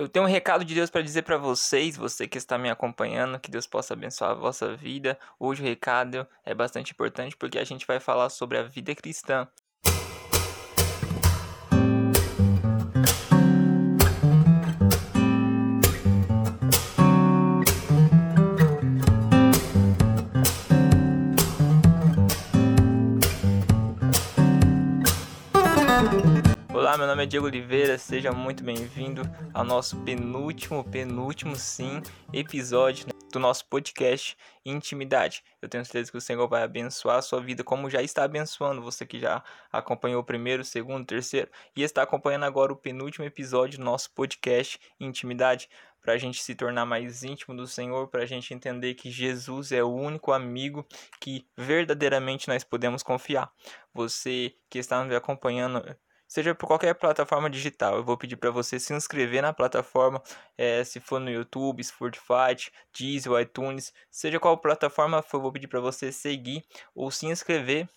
Eu tenho um recado de Deus para dizer para vocês, você que está me acompanhando, que Deus possa abençoar a vossa vida. Hoje o recado é bastante importante porque a gente vai falar sobre a vida cristã. Nome é Diego Oliveira, seja muito bem-vindo ao nosso penúltimo, penúltimo sim, episódio do nosso podcast Intimidade. Eu tenho certeza que o Senhor vai abençoar a sua vida, como já está abençoando você que já acompanhou o primeiro, segundo, terceiro e está acompanhando agora o penúltimo episódio do nosso podcast Intimidade, para a gente se tornar mais íntimo do Senhor, para a gente entender que Jesus é o único amigo que verdadeiramente nós podemos confiar. Você que está me acompanhando seja por qualquer plataforma digital. Eu vou pedir para você se inscrever na plataforma, é, se for no YouTube, Spotify, Deezer, iTunes, seja qual plataforma for, eu vou pedir para você seguir ou se inscrever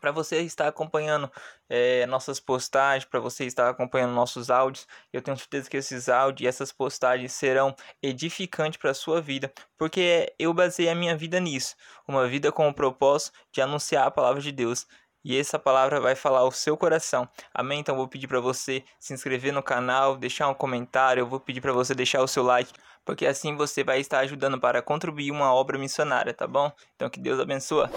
para você estar acompanhando é, nossas postagens, para você estar acompanhando nossos áudios. Eu tenho certeza que esses áudios e essas postagens serão edificantes para a sua vida, porque eu baseei a minha vida nisso, uma vida com o propósito de anunciar a palavra de Deus e essa palavra vai falar ao seu coração. Amém? Então vou pedir para você se inscrever no canal, deixar um comentário, eu vou pedir para você deixar o seu like, porque assim você vai estar ajudando para contribuir uma obra missionária, tá bom? Então que Deus abençoe.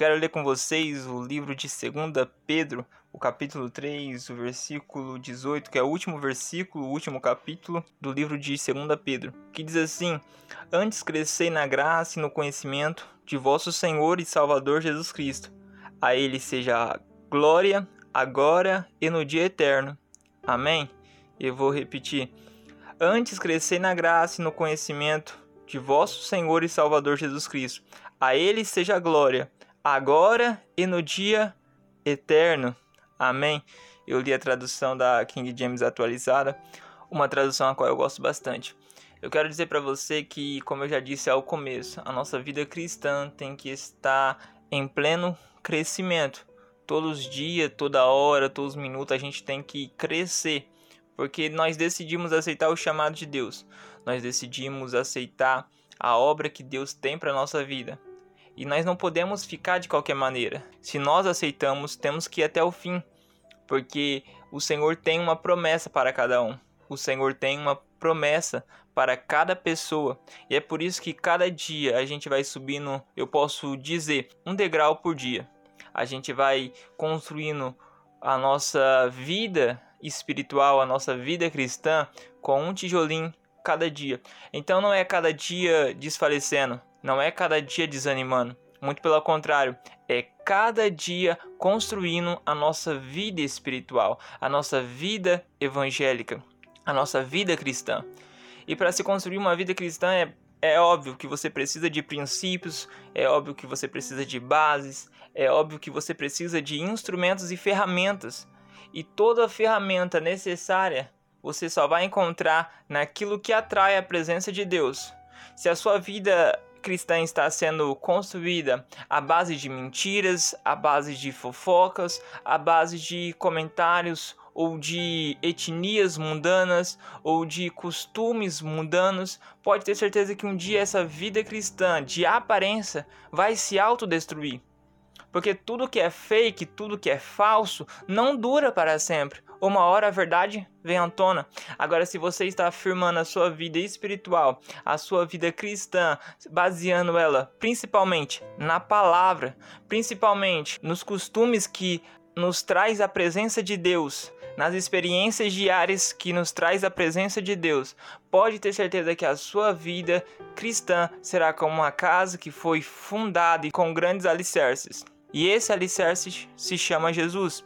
Quero ler com vocês o livro de 2 Pedro, o capítulo 3, o versículo 18, que é o último versículo, o último capítulo do livro de 2 Pedro, que diz assim: Antes crescei na graça e no conhecimento de vosso Senhor e Salvador Jesus Cristo. A Ele seja a glória, agora e no dia eterno. Amém? Eu vou repetir. Antes crescei na graça e no conhecimento de vosso Senhor e Salvador Jesus Cristo. A Ele seja a glória agora e no dia eterno. Amém. Eu li a tradução da King James atualizada, uma tradução a qual eu gosto bastante. Eu quero dizer para você que, como eu já disse ao começo, a nossa vida cristã tem que estar em pleno crescimento. Todos os dias, toda hora, todos os minutos a gente tem que crescer, porque nós decidimos aceitar o chamado de Deus. Nós decidimos aceitar a obra que Deus tem para nossa vida. E nós não podemos ficar de qualquer maneira. Se nós aceitamos, temos que ir até o fim, porque o Senhor tem uma promessa para cada um. O Senhor tem uma promessa para cada pessoa. E é por isso que cada dia a gente vai subindo, eu posso dizer, um degrau por dia. A gente vai construindo a nossa vida espiritual, a nossa vida cristã com um tijolinho cada dia. Então não é cada dia desfalecendo, não é cada dia desanimando, muito pelo contrário, é cada dia construindo a nossa vida espiritual, a nossa vida evangélica, a nossa vida cristã. E para se construir uma vida cristã é, é óbvio que você precisa de princípios, é óbvio que você precisa de bases, é óbvio que você precisa de instrumentos e ferramentas. E toda ferramenta necessária você só vai encontrar naquilo que atrai a presença de Deus. Se a sua vida cristã está sendo construída à base de mentiras, à base de fofocas, à base de comentários ou de etnias mundanas ou de costumes mundanos, pode ter certeza que um dia essa vida cristã de aparência vai se autodestruir. Porque tudo que é fake, tudo que é falso, não dura para sempre. Uma hora a verdade vem à tona. Agora, se você está afirmando a sua vida espiritual, a sua vida cristã, baseando ela principalmente na palavra, principalmente nos costumes que nos traz a presença de Deus, nas experiências diárias que nos traz a presença de Deus, pode ter certeza que a sua vida cristã será como uma casa que foi fundada com grandes alicerces. E esse alicerce se chama Jesus.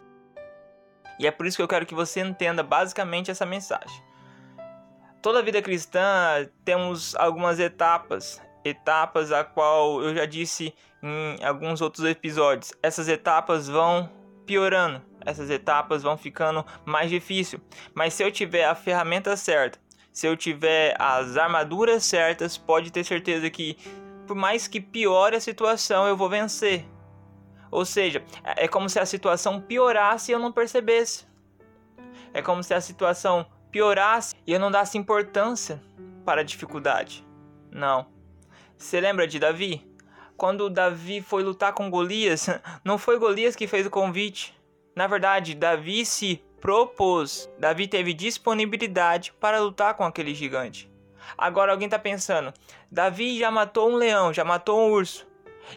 E é por isso que eu quero que você entenda basicamente essa mensagem. Toda vida cristã temos algumas etapas, etapas a qual eu já disse em alguns outros episódios. Essas etapas vão piorando, essas etapas vão ficando mais difícil. Mas se eu tiver a ferramenta certa, se eu tiver as armaduras certas, pode ter certeza que por mais que piore a situação, eu vou vencer Ou seja, é como se a situação piorasse e eu não percebesse. É como se a situação piorasse e eu não desse importância para a dificuldade. Não. Você lembra de Davi? Quando Davi foi lutar com Golias, não foi Golias que fez o convite. Na verdade, Davi se propôs. Davi teve disponibilidade para lutar com aquele gigante. Agora alguém está pensando: Davi já matou um leão, já matou um urso.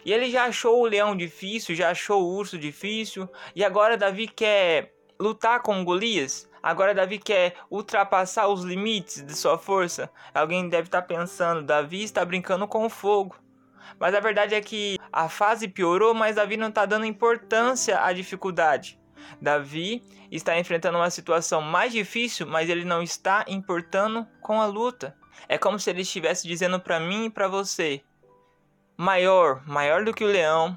E ele já achou o leão difícil, já achou o urso difícil. E agora Davi quer lutar com Golias. Agora Davi quer ultrapassar os limites de sua força. Alguém deve estar tá pensando: Davi está brincando com o fogo. Mas a verdade é que a fase piorou, mas Davi não está dando importância à dificuldade. Davi está enfrentando uma situação mais difícil, mas ele não está importando com a luta. É como se ele estivesse dizendo para mim e para você: maior, maior do que o leão,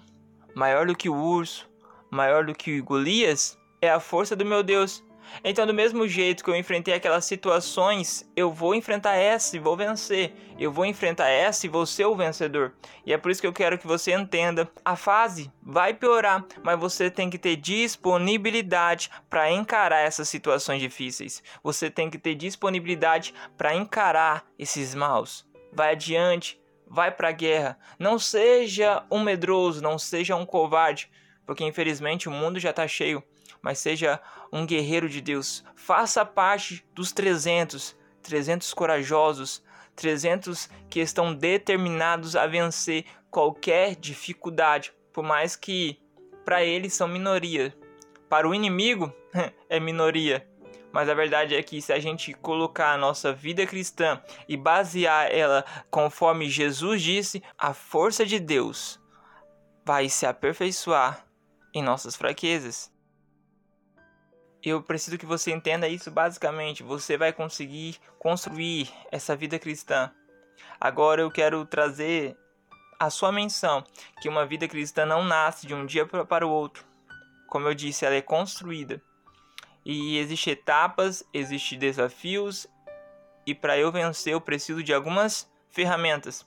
maior do que o urso, maior do que Golias, é a força do meu Deus. Então, do mesmo jeito que eu enfrentei aquelas situações, eu vou enfrentar essa e vou vencer. Eu vou enfrentar essa e vou ser o vencedor. E é por isso que eu quero que você entenda: a fase vai piorar, mas você tem que ter disponibilidade para encarar essas situações difíceis. Você tem que ter disponibilidade para encarar esses maus. Vai adiante, vai para a guerra. Não seja um medroso, não seja um covarde, porque infelizmente o mundo já está cheio mas seja um guerreiro de Deus. Faça parte dos 300, 300 corajosos, 300 que estão determinados a vencer qualquer dificuldade, por mais que para eles são minoria. Para o inimigo é minoria. Mas a verdade é que se a gente colocar a nossa vida cristã e basear ela conforme Jesus disse, a força de Deus vai se aperfeiçoar em nossas fraquezas eu preciso que você entenda isso basicamente. Você vai conseguir construir essa vida cristã. Agora eu quero trazer a sua menção que uma vida cristã não nasce de um dia para o outro. Como eu disse, ela é construída. E existem etapas, existem desafios, e para eu vencer eu preciso de algumas ferramentas.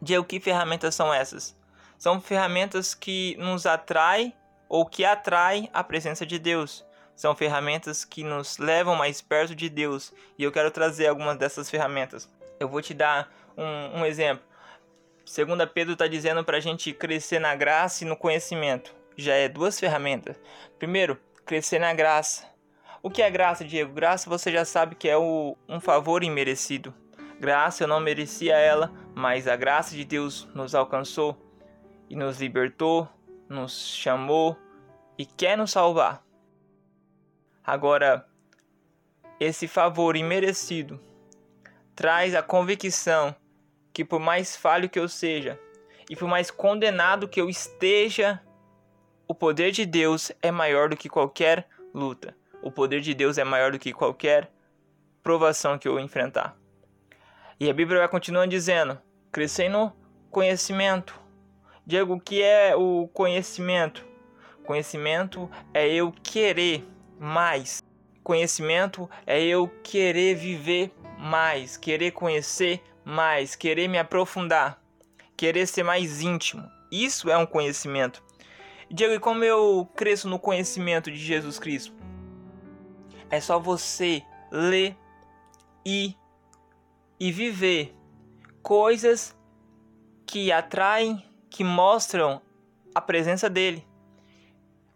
Diego, que ferramentas são essas? São ferramentas que nos atraem ou que atraem a presença de Deus são ferramentas que nos levam mais perto de Deus. E eu quero trazer algumas dessas ferramentas. Eu vou te dar um, um exemplo. Segunda Pedro está dizendo para a gente crescer na graça e no conhecimento. Já é duas ferramentas. Primeiro, crescer na graça. O que é graça, Diego? Graça você já sabe que é o, um favor imerecido. Graça eu não merecia ela, mas a graça de Deus nos alcançou e nos libertou, nos chamou e quer nos salvar. Agora, esse favor imerecido traz a convicção que, por mais falho que eu seja e por mais condenado que eu esteja, o poder de Deus é maior do que qualquer luta. O poder de Deus é maior do que qualquer provação que eu enfrentar. E a Bíblia vai continuando dizendo: crescer no conhecimento. Diego, o que é o conhecimento? Conhecimento é eu querer mais. Conhecimento é eu querer viver mais, querer conhecer mais, querer me aprofundar, querer ser mais íntimo. Isso é um conhecimento. Diego, e como eu cresço no conhecimento de Jesus Cristo? É só você ler e, e viver coisas que atraem, que mostram a presença dele.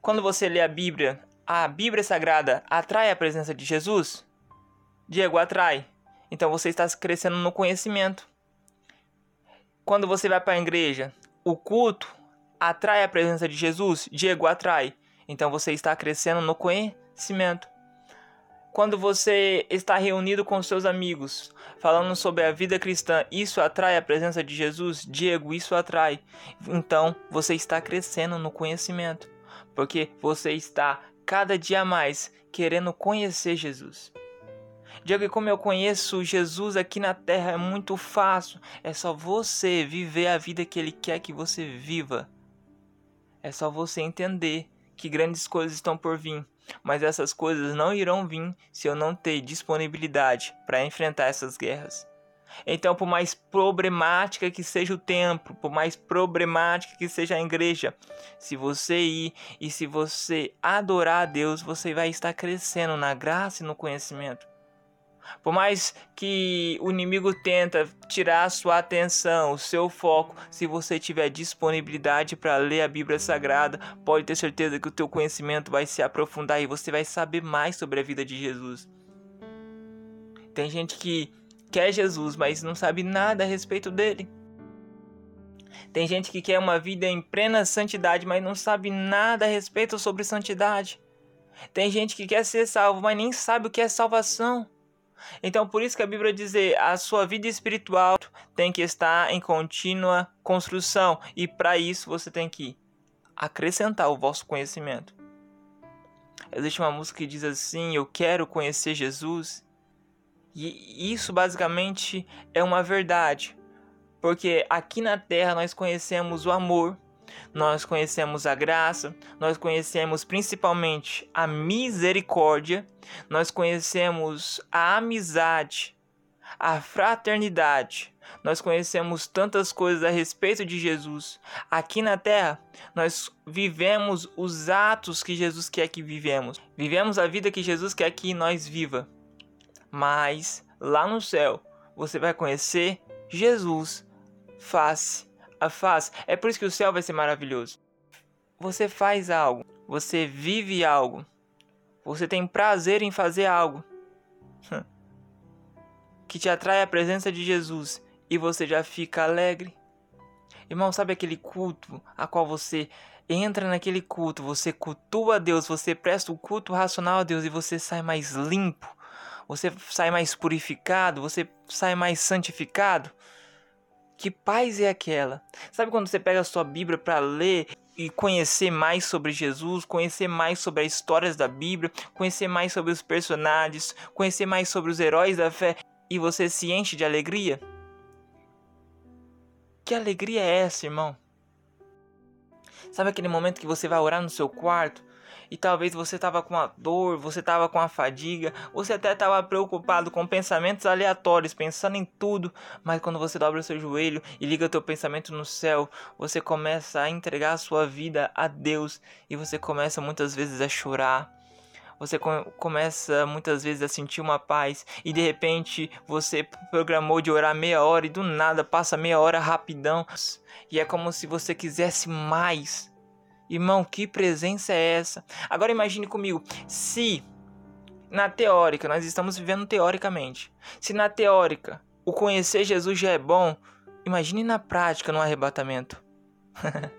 Quando você lê a Bíblia, a Bíblia Sagrada atrai a presença de Jesus? Diego, atrai. Então você está crescendo no conhecimento. Quando você vai para a igreja, o culto atrai a presença de Jesus? Diego, atrai. Então você está crescendo no conhecimento. Quando você está reunido com seus amigos, falando sobre a vida cristã, isso atrai a presença de Jesus? Diego, isso atrai. Então você está crescendo no conhecimento, porque você está cada dia mais querendo conhecer Jesus. Diego, e como eu conheço Jesus aqui na terra é muito fácil. É só você viver a vida que Ele quer que você viva. É só você entender que grandes coisas estão por vir. Mas essas coisas não irão vir se eu não ter disponibilidade para enfrentar essas guerras. Então, por mais problemática que seja o templo, por mais problemática que seja a igreja, se você ir e se você adorar a Deus, você vai estar crescendo na graça e no conhecimento. Por mais que o inimigo tenta tirar a sua atenção, o seu foco, se você tiver disponibilidade para ler a Bíblia Sagrada, pode ter certeza que o teu conhecimento vai se aprofundar e você vai saber mais sobre a vida de Jesus. Tem gente que quer Jesus, mas não sabe nada a respeito dele. Tem gente que quer uma vida em plena santidade, mas não sabe nada a respeito sobre santidade. Tem gente que quer ser salvo, mas nem sabe o que é salvação. Então, por isso que a Bíblia diz: a sua vida espiritual tem que estar em contínua construção, e para isso você tem que acrescentar o vosso conhecimento. Existe uma música que diz assim: Eu quero conhecer Jesus. E isso basicamente é uma verdade, porque aqui na terra nós conhecemos o amor, nós conhecemos a graça, nós conhecemos principalmente a misericórdia, nós conhecemos a amizade, a fraternidade. Nós conhecemos tantas coisas a respeito de Jesus. Aqui na terra, nós vivemos os atos que Jesus quer que vivemos. Vivemos a vida que Jesus quer que nós viva mas lá no céu você vai conhecer Jesus face a face. É por isso que o céu vai ser maravilhoso. Você faz algo, você vive algo, você tem prazer em fazer algo que te atrai a presença de Jesus e você já fica alegre. Irmão, sabe aquele culto a qual você entra naquele culto, você cultua Deus, você presta o culto racional a Deus e você sai mais limpo, você sai mais purificado, você sai mais santificado. Que paz é aquela? Sabe quando você pega a sua Bíblia para ler e conhecer mais sobre Jesus, conhecer mais sobre as histórias da Bíblia, conhecer mais sobre os personagens, conhecer mais sobre os heróis da fé e você se enche de alegria? Que alegria é essa, irmão? Sabe aquele momento que você vai orar no seu quarto e talvez você estava com a dor, você estava com a fadiga, você até estava preocupado com pensamentos aleatórios, pensando em tudo, mas quando você dobra o seu joelho e liga teu pensamento no céu, você começa a entregar a sua vida a Deus e você começa muitas vezes a chorar. Você começa muitas vezes a sentir uma paz e de repente você programou de orar meia hora e do nada passa meia hora rapidão e é como se você quisesse mais Irmão, que presença é essa? Agora imagine comigo, se na teórica, nós estamos vivendo teoricamente, se na teórica o conhecer Jesus já é bom, imagine na prática no arrebatamento.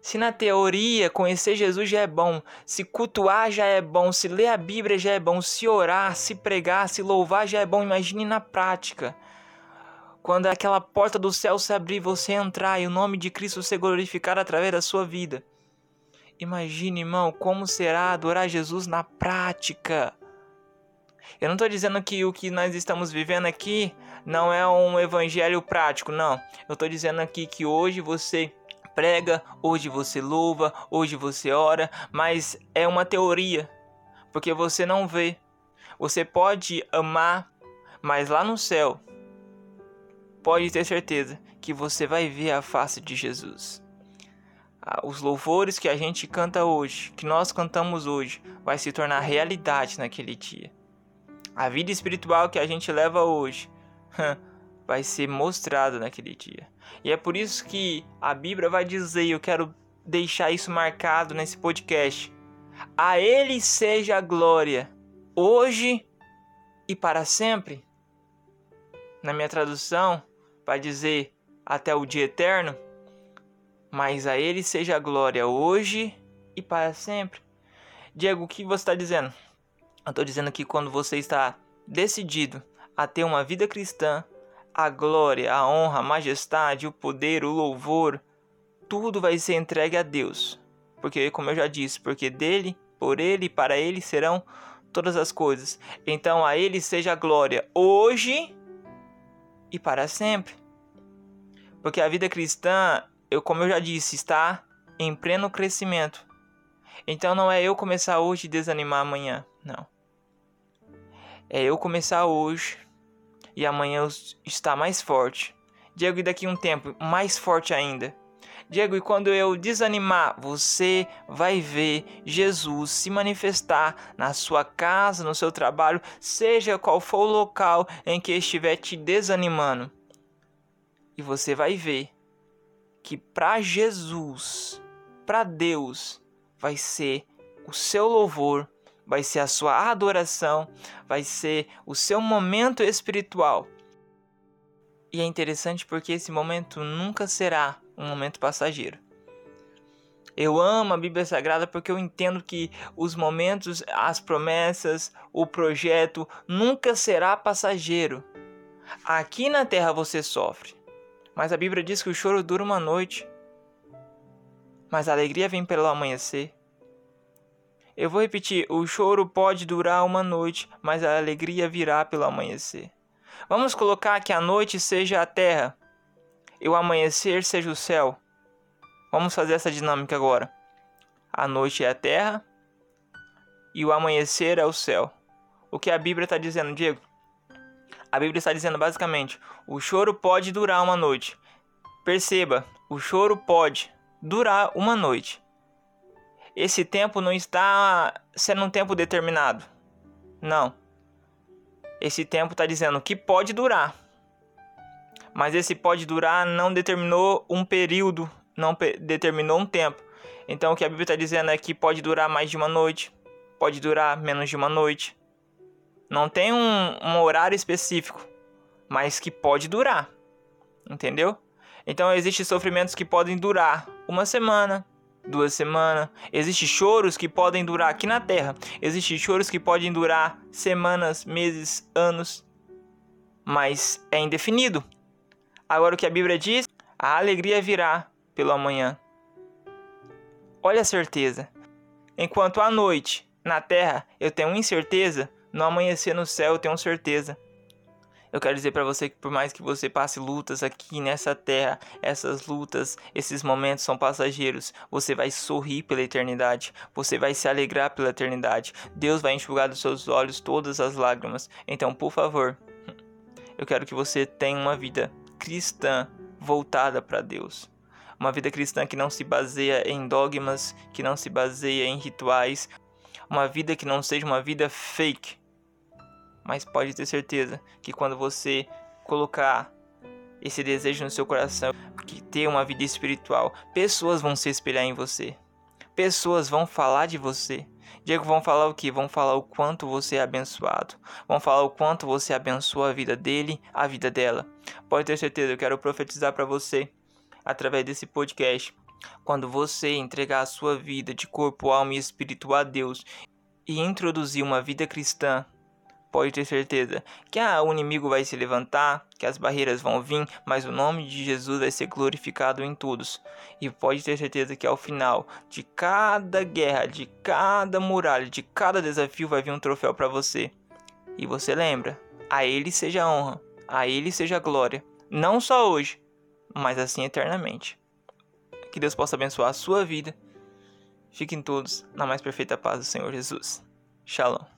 se na teoria conhecer Jesus já é bom, se cultuar já é bom, se ler a Bíblia já é bom, se orar, se pregar, se louvar já é bom, imagine na prática. Quando aquela porta do céu se abrir, você entrar e o nome de Cristo ser glorificado através da sua vida. Imagine, irmão, como será adorar Jesus na prática. Eu não estou dizendo que o que nós estamos vivendo aqui não é um evangelho prático, não. Eu estou dizendo aqui que hoje você prega, hoje você louva, hoje você ora, mas é uma teoria, porque você não vê. Você pode amar, mas lá no céu pode ter certeza que você vai ver a face de Jesus. Ah, os louvores que a gente canta hoje, que nós cantamos hoje, vai se tornar realidade naquele dia. A vida espiritual que a gente leva hoje vai ser mostrada naquele dia. E é por isso que a Bíblia vai dizer, eu quero deixar isso marcado nesse podcast. A Ele seja a glória, hoje e para sempre. Na minha tradução, vai dizer até o dia eterno, mas a Ele seja a glória hoje e para sempre. Diego, o que você está dizendo? Eu estou dizendo que quando você está decidido a ter uma vida cristã, a glória, a honra, a majestade, o poder, o louvor, tudo vai ser entregue a Deus. Porque, como eu já disse, porque dele, por ele e para ele serão todas as coisas. Então a ele seja a glória hoje e para sempre. Porque a vida cristã, eu como eu já disse, está em pleno crescimento. Então não é eu começar hoje e desanimar amanhã, não. É eu começar hoje e amanhã está mais forte. Diego, e daqui a um tempo, mais forte ainda. Diego, e quando eu desanimar, você vai ver Jesus se manifestar na sua casa, no seu trabalho, seja qual for o local em que estiver te desanimando. E você vai ver que para Jesus, para Deus, vai ser o seu louvor, vai ser a sua adoração, vai ser o seu momento espiritual. E é interessante porque esse momento nunca será um momento passageiro. Eu amo a Bíblia Sagrada porque eu entendo que os momentos, as promessas, o projeto nunca será passageiro. Aqui na terra você sofre, mas a Bíblia diz que o choro dura uma noite, mas a alegria vem pelo amanhecer. Eu vou repetir: o choro pode durar uma noite, mas a alegria virá pelo amanhecer. Vamos colocar que a noite seja a terra e o amanhecer seja o céu. Vamos fazer essa dinâmica agora. A noite é a terra e o amanhecer é o céu. O que a Bíblia está dizendo, Diego? A Bíblia está dizendo basicamente: o choro pode durar uma noite. Perceba, o choro pode durar uma noite. Esse tempo não está sendo um tempo determinado. Não. Esse tempo está dizendo que pode durar mas esse pode durar não determinou um período, não determinou um tempo. Então o que a Bíblia está dizendo é que pode durar mais de uma noite, pode durar menos de uma noite. Não tem um, um horário específico, mas que pode durar. Entendeu? Então existem sofrimentos que podem durar uma semana, duas semanas. Existem choros que podem durar aqui na Terra. Existem choros que podem durar semanas, meses, anos. Mas é indefinido. Agora o que a Bíblia diz? A alegria virá pelo amanhã. Olha a certeza. Enquanto à noite, na terra, eu tenho incerteza, no amanhecer no céu eu tenho certeza. Eu quero dizer para você que por mais que você passe lutas aqui nessa terra, essas lutas, esses momentos são passageiros. Você vai sorrir pela eternidade, você vai se alegrar pela eternidade. Deus vai enxugar dos seus olhos todas as lágrimas. Então, por favor, eu quero que você tenha uma vida cristã voltada para Deus. Uma vida cristã que não se baseia em dogmas, que não se baseia em rituais, uma vida que não seja uma vida fake. Mas pode ter certeza que quando você colocar esse desejo no seu coração, que ter uma vida espiritual, pessoas vão se espelhar em você. Pessoas vão falar de você. Diego, vão falar o que? Vão falar o quanto você é abençoado. Vão falar o quanto você abençoa a vida dele, a vida dela. Pode ter certeza, eu quero profetizar para você através desse podcast. Quando você entregar a sua vida de corpo, alma e espírito a Deus e introduzir uma vida cristã, pode ter certeza que ah, o inimigo vai se levantar, que as barreiras vão vir, mas o nome de Jesus vai ser glorificado em todos. E pode ter certeza que ao final de cada guerra, de cada muralha, de cada desafio vai vir um troféu para você. E você lembra, a ele seja honra, a ele seja glória, não só hoje, mas assim eternamente. Que Deus possa abençoar a sua vida. Fiquem todos na mais perfeita paz do Senhor Jesus. Shalom.